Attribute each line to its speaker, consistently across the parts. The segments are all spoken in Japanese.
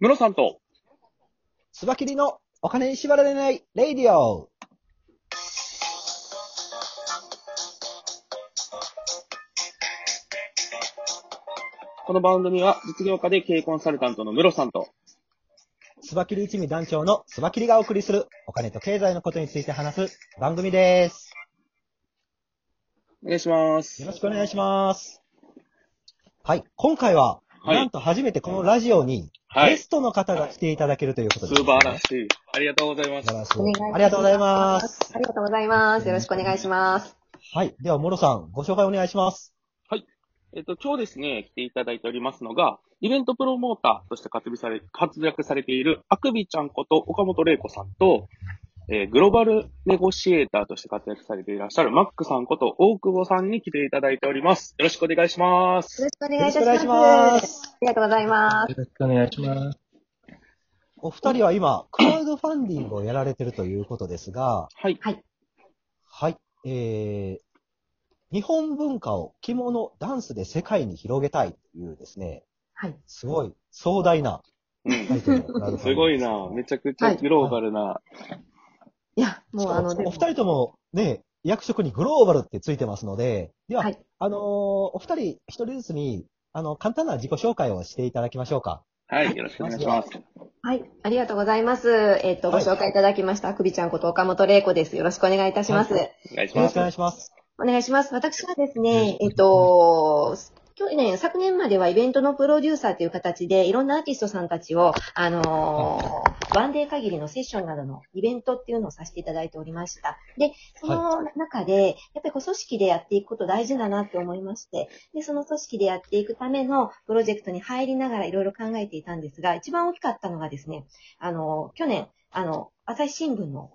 Speaker 1: ムロさんと、
Speaker 2: スバキリのお金に縛られないレイディオ。
Speaker 1: この番組は実業家で経営コンサルタントのムロさんと、
Speaker 2: スバキリ一味団長のスバキリがお送りするお金と経済のことについて話す番組です。
Speaker 1: お願いします。
Speaker 2: よろしくお願いします。はい。今回は、
Speaker 1: はい
Speaker 2: なんと初めてこのラジオに
Speaker 1: はい
Speaker 2: ゲストの方が来ていただけるということ
Speaker 1: 素
Speaker 2: です、
Speaker 1: 晴らしい。ありがとうございます
Speaker 2: 素晴。らしい
Speaker 3: お願いします
Speaker 2: ありがとうございます。
Speaker 3: ありがとうございます。よろしくお願いします。
Speaker 2: はい。では、モロさん、ご紹介お願いします。
Speaker 1: えっと、今日ですね、来ていただいておりますのが、イベントプロモーターとして活躍され活躍されている、あくびちゃんこと岡本玲子さんと、えーグローバルネゴシエーターとして活躍されていらっしゃるマックさんこと大久保さんに来ていただいております。よろしくお願いします。
Speaker 3: よろしくお願いいたし
Speaker 2: しくお
Speaker 3: ます。
Speaker 2: 願いします。
Speaker 3: ありがとうございます。
Speaker 4: よろしくお願いします。
Speaker 2: お二人は今、クラウドファンディングをやられてるということですが、
Speaker 1: はい。
Speaker 2: はい。えー、日本文化を着物、ダンスで世界に広げたいというですね、
Speaker 3: はい。
Speaker 2: すごい壮大な
Speaker 1: うん すごいな。めちゃくちゃグローバルな。
Speaker 3: いや、もうあの、
Speaker 2: お二人ともね、役職にグローバルってついてますので、では、
Speaker 3: はい
Speaker 2: あのーお二人一人ずつに、あの、簡単な自己紹介をしていただきましょうか。
Speaker 1: はい。よろしくお願いします。
Speaker 3: はい。ありがとうございます。えっ、と、ご
Speaker 2: はい
Speaker 3: 紹介いただきました、くびちゃんこと岡本玲子です。よろしくお願いいたします。
Speaker 2: は
Speaker 1: お願いします
Speaker 2: よろしくお。願いします。
Speaker 3: お願いします。私はですね、えっと、去年、昨年まではイベントのプロデューサーという形で、いろんなアーティストさんたちを、あのーワンデー限りのセッションなどのイベントっていうのをさせていただいておりました。で、その中で、やっぱりこう組織でやっていくこと大事だなって思いまして、で、その組織でやっていくためのプロジェクトに入りながらいろいろ考えていたんですが、一番大きかったのがですね、あの、去年、あの、朝日新聞の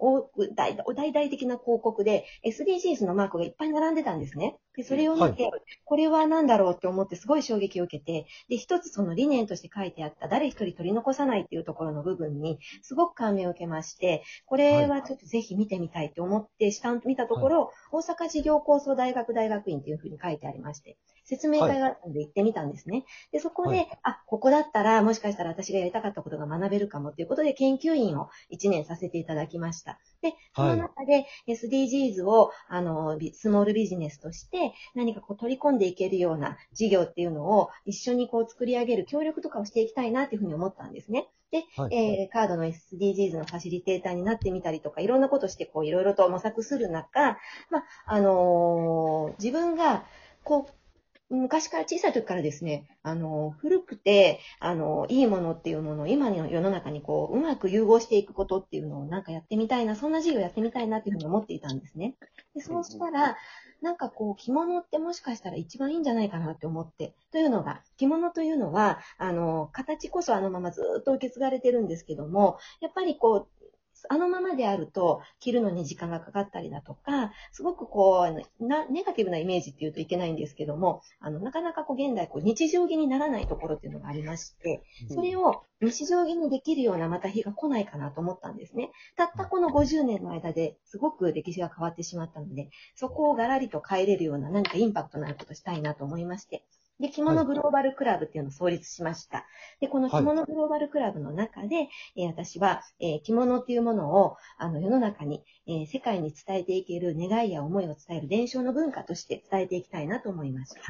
Speaker 3: 大大々的な広告で SDGs のマークがいっぱい並んでたんですね。で、それを見て、これは何だろうって思ってすごい衝撃を受けて、で、一つその理念として書いてあった誰一人取り残さないっていうところの部分にすごく感銘を受けまして、これはちょっとぜひ見てみたいと思って下を見たところ、大阪事業構想大学大学院っていうふうに書いてありまして、説明会があったので行ってみたんですね。で、そこで、
Speaker 2: はい
Speaker 3: あ、ここだったらもしかしたら私がやりたかったことが学べるかもということで研究員を1年させていただきました。で、その中で SDGs を、あの、ビスモールビジネスとして何かこう取り込んでいけるような事業っていうのを一緒にこう作り上げる協力とかをしていきたいなっていうふうに思ったんですね。で、
Speaker 2: はい
Speaker 3: えーカードの SDGs のファシリテーターになってみたりとか、いろんなことしてこういろいろと模索する中、まあ、あのー自分がこう昔から小さい時からですね、あの、古くて、あの、いいものっていうものを今の世の中にこう、うまく融合していくことっていうのをなんかやってみたいな、そんな事業やってみたいなっていうふうに思っていたんですね。で、そうしたら、なんかこう、着物ってもしかしたら一番いいんじゃないかなって思って。というのが、着物というのは、あの、形こそあのままずっと受け継がれてるんですけども、やっぱりこう、あのままであると、着るのに時間がかかったりだとか、すごくこう、なネガティブなイメージっていうといけないんですけども、あの、なかなかこう、現代、こう、日常着にならないところっていうのがありまして、それを日常着にできるようなまた日が来ないかなと思ったんですね。たったこの50年の間ですごく歴史が変わってしまったので、そこをガラリと変えれるような何かインパクトのあることをしたいなと思いまして、で、着物グローバルクラブっていうのを創立しました。で、この着物グローバルクラブの中で、えー私は、えー着物っていうものを、あの、世の中に、えー世界に伝えていける願いや思いを伝える伝承の文化として伝えていきたいなと思いました。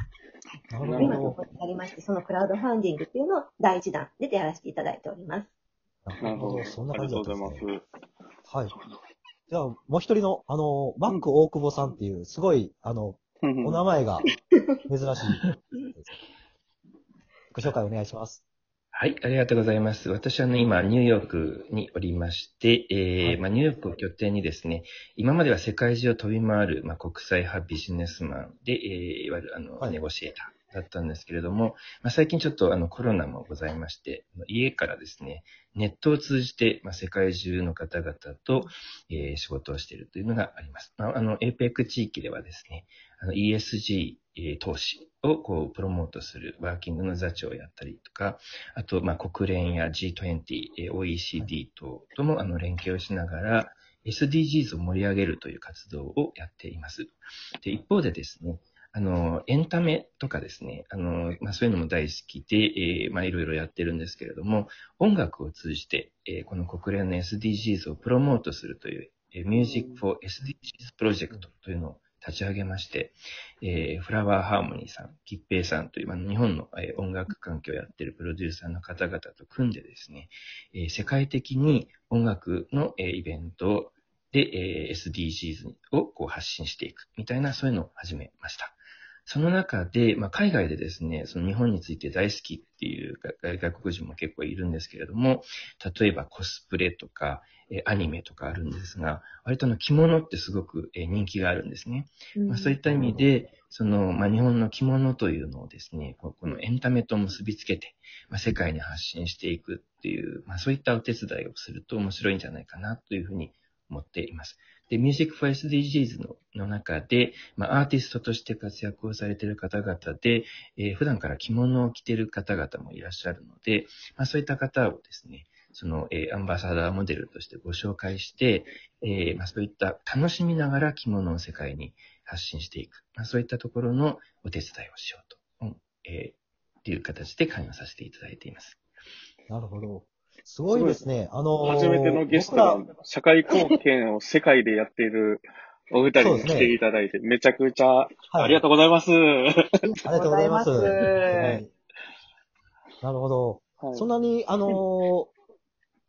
Speaker 2: な
Speaker 1: るほ
Speaker 3: 今、
Speaker 2: るほ
Speaker 3: ここにありまして、そのクラウドファンディングっていうのを第一弾でやらせていただいております。
Speaker 2: ど。
Speaker 1: なるほど。
Speaker 2: そんな
Speaker 1: ありがとうござい
Speaker 2: で
Speaker 1: ますす。。
Speaker 2: はい。じゃあ、もう一人の、あの、マック大久保さんっていう、すごい、あの、お名前が珍しい。ご紹介お願いします。
Speaker 4: はい、ありがとうございます。私はね、今、ニューヨークにおりまして、えー
Speaker 2: はい
Speaker 4: まあ、ニューヨークを拠点にですね、今までは世界中を飛び回る、まあ、国際派ビジネスマンで、えーいわゆるあの、
Speaker 2: はい
Speaker 4: ネゴシエーターだったんですけれども、まあ、最近ちょっとあのコロナもございまして、家からですね、ネットを通じて、まあ、世界中の方々と、えー仕事をしているというのがあります。まあ、あの、APEC 地域ではですね、あの ESG、えー投資をこうプロモートするワーキングの座長をやったりとか、あと、ま、国連や G20、OECD 等ともあの連携をしながら、SDGs を盛り上げるという活動をやっています。で一方でですね、あの、エンタメとかですね、あの、まあ、そういうのも大好きで、えーまあ、いろいろやってるんですけれども、音楽を通じて、えーこの国連の SDGs をプロモートするという、えー、Music for SDGs プロジェクトというのを立ち上げまして、えーフラワーハーモニーさん、吉平さんという、まあ、日本の、えー音楽環境をやっているプロデューサーの方々と組んでですね、えー世界的に音楽の、えーイベントで、えー SDGs をこう発信していくみたいな、そういうのを始めました。その中で、まあ、海外でですね、その日本について大好きっていう外外国人も結構いるんですけれども、例えばコスプレとか、えーアニメとかあるんですが、割とあの着物ってすごくえー人気があるんですね。まあ、そういった意味で、その、まあ、日本の着物というのをですね、ここのエンタメと結びつけて、まあ、世界に発信していくっていう、まあ、そういったお手伝いをすると面白いんじゃないかなというふうに思っています。で、Music for SDGs のの中で、まあ、アーティストとして活躍をされている方々で、えー普段から着物を着ている方々もいらっしゃるので、まあ、そういった方をですね、その、えーアンバサダーモデルとしてご紹介して、えーまあ、そういった楽しみながら着物を世界に発信していく。まあ、そういったところのお手伝いをしようと、えー、っていう形で関与させていただいています。
Speaker 2: なるほど。すごいですね。あのー
Speaker 1: 初めてのゲストが社会貢献を世界でやっているお二人に来ていただいて、めちゃくちゃ
Speaker 2: はい
Speaker 1: ありがとうございます。
Speaker 2: ありがとうございます。
Speaker 3: ありがとうございます
Speaker 2: はいなるほど。
Speaker 1: はい
Speaker 2: そんなに、あのー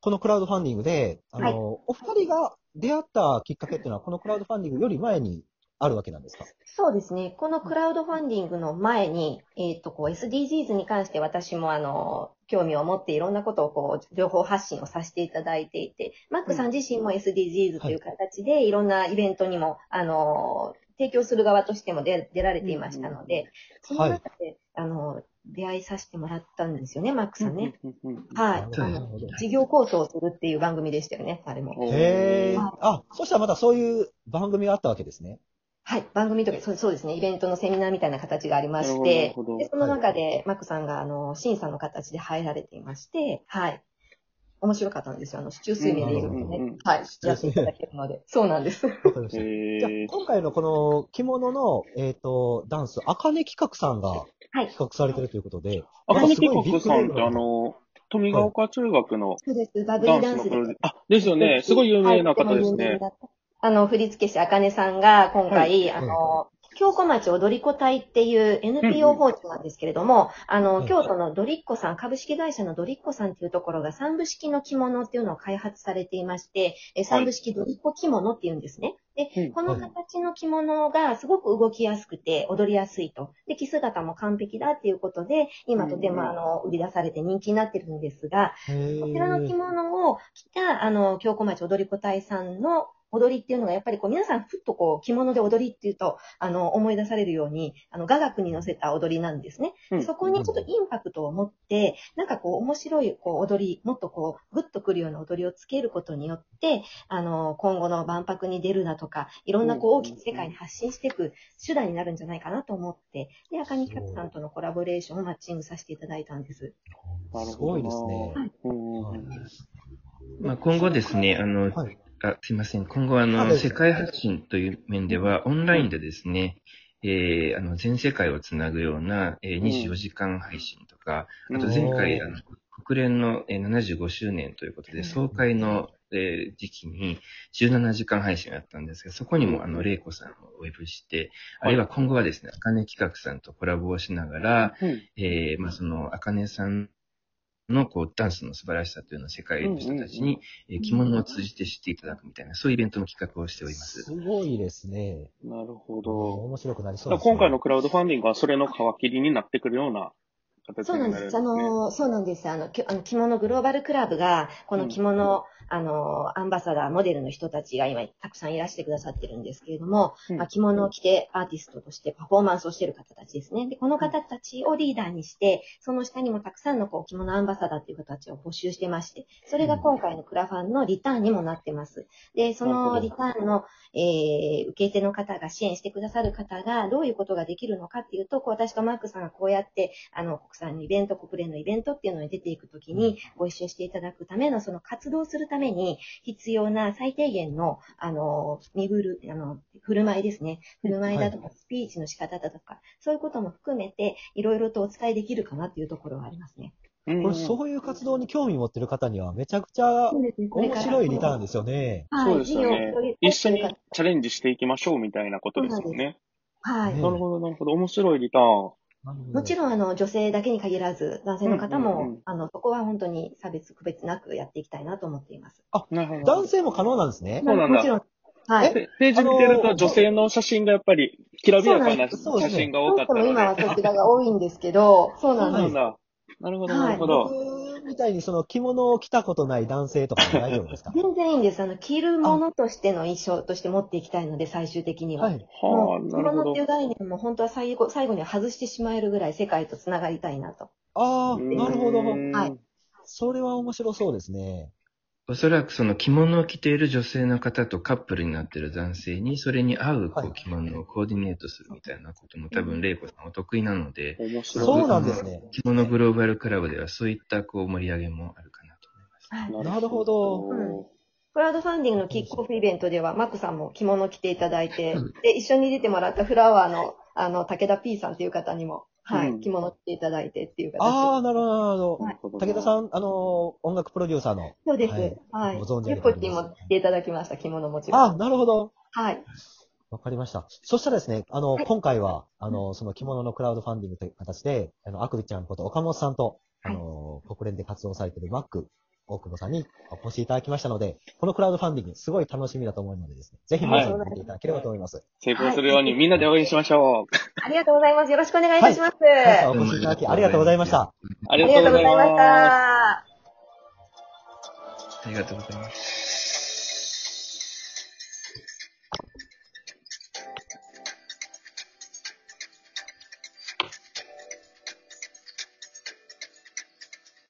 Speaker 2: このクラウドファンディングで、あのー
Speaker 3: はい
Speaker 2: お二人が出会ったきっかけっていうのは、このクラウドファンディングより前にあるわけなんですか？
Speaker 3: そうですね。このクラウドファンディングの前に、えっ、と、こう SDGs に関して私もあの、興味を持っていろんなことをこう、情報発信をさせていただいていて、マックさん自身も SDGs という形でいろんなイベントにも、あの、提供する側としても出出られていましたので、その中で、あの、出会いさせてもらったんですよね、マックさんね。はい。
Speaker 2: な
Speaker 3: あの。事業構想をするっていう番組でしたよね、あれも。
Speaker 2: へえ。
Speaker 3: はい
Speaker 2: あ、そしたらまたそういう番組があったわけですね。
Speaker 3: はい、番組とか、そうそうですね、イベントのセミナーみたいな形がありまして
Speaker 1: ほどなるほど、
Speaker 3: でその中で、マックさんが、あの、審査の形で入られていまして、はい。面白かったんですよ。あの、市中水面でいろいろとね
Speaker 1: うんうんうん、
Speaker 3: はい、やっていただけるので。そうなんです。
Speaker 2: わかりました。
Speaker 1: へ
Speaker 2: じゃ今回のこの着物の、えっ、と、ダンス、あかね企画さんが
Speaker 3: はい。
Speaker 2: 企画されてるということで、
Speaker 1: あかね企画さんってあの、富ヶ丘中学の
Speaker 3: そうです。バブリ
Speaker 1: ダ
Speaker 3: ーダンス
Speaker 1: のプロ。ジェあ、ですよね。すごい有名な方ですね。。
Speaker 3: あの、振付師あかねさんが今回、
Speaker 1: は
Speaker 3: あの、京子町踊り子隊っていう NPO 法人なんですけれども、あの、
Speaker 2: うん。
Speaker 3: 京都のドリッコさん、株式会社のドリッコさんっていうところが三部式の着物っていうのを開発されていまして、え三部式ドリッコ着物っていうんですね。
Speaker 1: うん。
Speaker 3: で、この形の着物がすごく動きやすくて踊りやすいと。で、着姿も完璧だっていうことで、今とて
Speaker 1: うん
Speaker 3: もあの、売り出されて人気になってるんですが、
Speaker 2: へ
Speaker 3: こちらの着物を着た、あの、京子町踊り子隊さんの踊りっていうのが、やっぱりこう、皆さん、ふっとこう、着物で踊りっていうと、あの、思い出されるように、あの、雅楽に乗せた踊りなんですね。
Speaker 1: うん
Speaker 3: そこにちょっとインパクトを持って、なんかこう、面白い、こう、踊り、もっとこう、グッとくるような踊りをつけることによって、あの、今後の万博に出るだとか、いろんなこう、
Speaker 1: うん
Speaker 3: 大きく世界に発信していく手段になるんじゃないかなと思って、で、赤木企画さんとのコラボレーションをマッチングさせていただいたんです。
Speaker 2: すごいですね。
Speaker 1: うんうんうん
Speaker 4: まあ、今後ですね、あの、
Speaker 2: はい。
Speaker 4: あすいません。今後、あ
Speaker 2: あ
Speaker 4: の、世界発信という面では、オンラインでですね、えーあの、全世界をつなぐような、えー24時間配信とか、あと前回、
Speaker 2: うん
Speaker 4: あの、国連のえー75周年ということで、総会の、えー時期に17時間配信をやったんですが、そこにも、あの、玲子さんをお呼びして、あるいは今後はですね、あかね企画さんとコラボをしながら、
Speaker 1: うん。
Speaker 4: えーまあ、その、あかねさんの、こう、ダンスの素晴らしさというのを世界の人たちに、えー着物を通じて知っていただくみたいな、そういうイベントの企画をしております。
Speaker 2: すごいですね。
Speaker 1: なるほど。
Speaker 2: 面白くなりそうです、ね。
Speaker 1: 今回のクラウドファンディングはそれの皮切りになってくるような形
Speaker 3: そうなんです。あの、そうなんです。あの、きあの着物グローバルクラブが、この着物、あの、アンバサダー、モデルの人たちが今、たくさんいらしてくださってるんですけれども、
Speaker 1: うん
Speaker 3: まあ、着物を着てアーティストとしてパフォーマンスをしている方たちですね。で、この方たちをリーダーにして、その下にもたくさんのこう着物アンバサダーっていう方たちを募集してまして、それが今回のクラファンのリターンにもなってます。で、そのリターンの、えー、受け手の方が支援してくださる方がどういうことができるのかっていうと、こう私とマークさんがこうやって、あの、国さんのイベント、国連のイベントっていうのに出ていくときに、ご一緒していただくための、その活動するために必要な最低限の、あの、身振る、あの、振る舞いですね。振る舞いだとか、スピーチの仕方だとか、そういうことも含めて、いろいろとお伝えできるかなっていうところはありますね。
Speaker 1: うん
Speaker 2: これ、そういう活動に興味持ってる方には、めちゃくちゃ面白いリターンですよね。
Speaker 3: はい、
Speaker 1: そうですよね一緒にチャレンジしていきましょうみたいなことですよね。
Speaker 3: はい。
Speaker 2: ね
Speaker 1: なるほど、なるほど。面白いリターン。
Speaker 3: もちろん、あの、女性だけに限らず、男性の方も、
Speaker 1: うんうんうん
Speaker 3: あの、そこは本当に差別、区別なくやっていきたいなと思っています。
Speaker 1: なるほど。
Speaker 2: 男性も可能なんですね。
Speaker 1: そうなんだ
Speaker 3: もちろん。はい。
Speaker 1: ペページ見てると女性の写真がやっぱりきらびやかな
Speaker 2: そうなんです
Speaker 1: 写真が多かったので。
Speaker 3: も今はそちらが多いんですけど、そう
Speaker 1: そう
Speaker 3: なんです。
Speaker 1: なんだ。なるほど、
Speaker 3: はい
Speaker 1: なるほど。
Speaker 2: 僕みたいにその着物を着たことない男性とかも大丈夫ですか？
Speaker 3: 全然いいんです。あの、着るものとしての衣装として持っていきたいので、最終的には。
Speaker 2: はい。
Speaker 3: 着物ってい。う概念も本当は最後、最後には外してしまえるぐらい世界とつながりたいなと。
Speaker 2: ああ、なるほど。
Speaker 3: はい
Speaker 2: それは面白そうですね。
Speaker 4: おそらくその着物を着ている女性の方とカップルになっている男性に、それに合うこ
Speaker 2: はいう
Speaker 4: 着物をコーディネートするみたいなことも多分、玲子さんお得意なので、
Speaker 1: 面白い。
Speaker 2: そうなんですね。
Speaker 4: 着物グローバルクラブではそういったこう盛り上げもあるかなと思います。
Speaker 3: はい。
Speaker 2: なるほど
Speaker 3: うんクラウドファンディングのキックオフイベントでは、マックさんも着物着ていただいて
Speaker 4: うん、
Speaker 3: で、一緒に出てもらったフラワーの、あの、武田 P さんっていう方にも、は
Speaker 1: うん
Speaker 3: い、着物着ていただいてっていう形で。
Speaker 2: ああ、なるほど、なるほ
Speaker 3: はい
Speaker 2: ど。武田さん、あの、音楽プロデューサーの。
Speaker 3: そうです。
Speaker 2: はい
Speaker 3: はい。
Speaker 2: ご存知あ
Speaker 3: ゆっこも着ていただきました、着物もちろん。
Speaker 2: ああ、なるほど。
Speaker 3: はい。
Speaker 2: わかりました。そしたらですね、あの、
Speaker 3: はい
Speaker 2: 今回は、あの、その着物のクラウドファンディングという形で、あの、アクビちゃんこと岡本さんと、あの、国連で活動されているマック、大久保さんにお越しいただきましたので、このクラウドファンディング、すごい楽しみだと思うのでですね、ぜひ皆さんに見ていただければと思います。
Speaker 1: 成功するようにみんなで応援しましょう。
Speaker 3: ありがとうございます。よろしくお願いいたします。
Speaker 2: はい、お越しいただきありがとうございました。
Speaker 1: あ
Speaker 3: あ
Speaker 1: りがとうございます。
Speaker 3: した。
Speaker 4: ありがとうございます。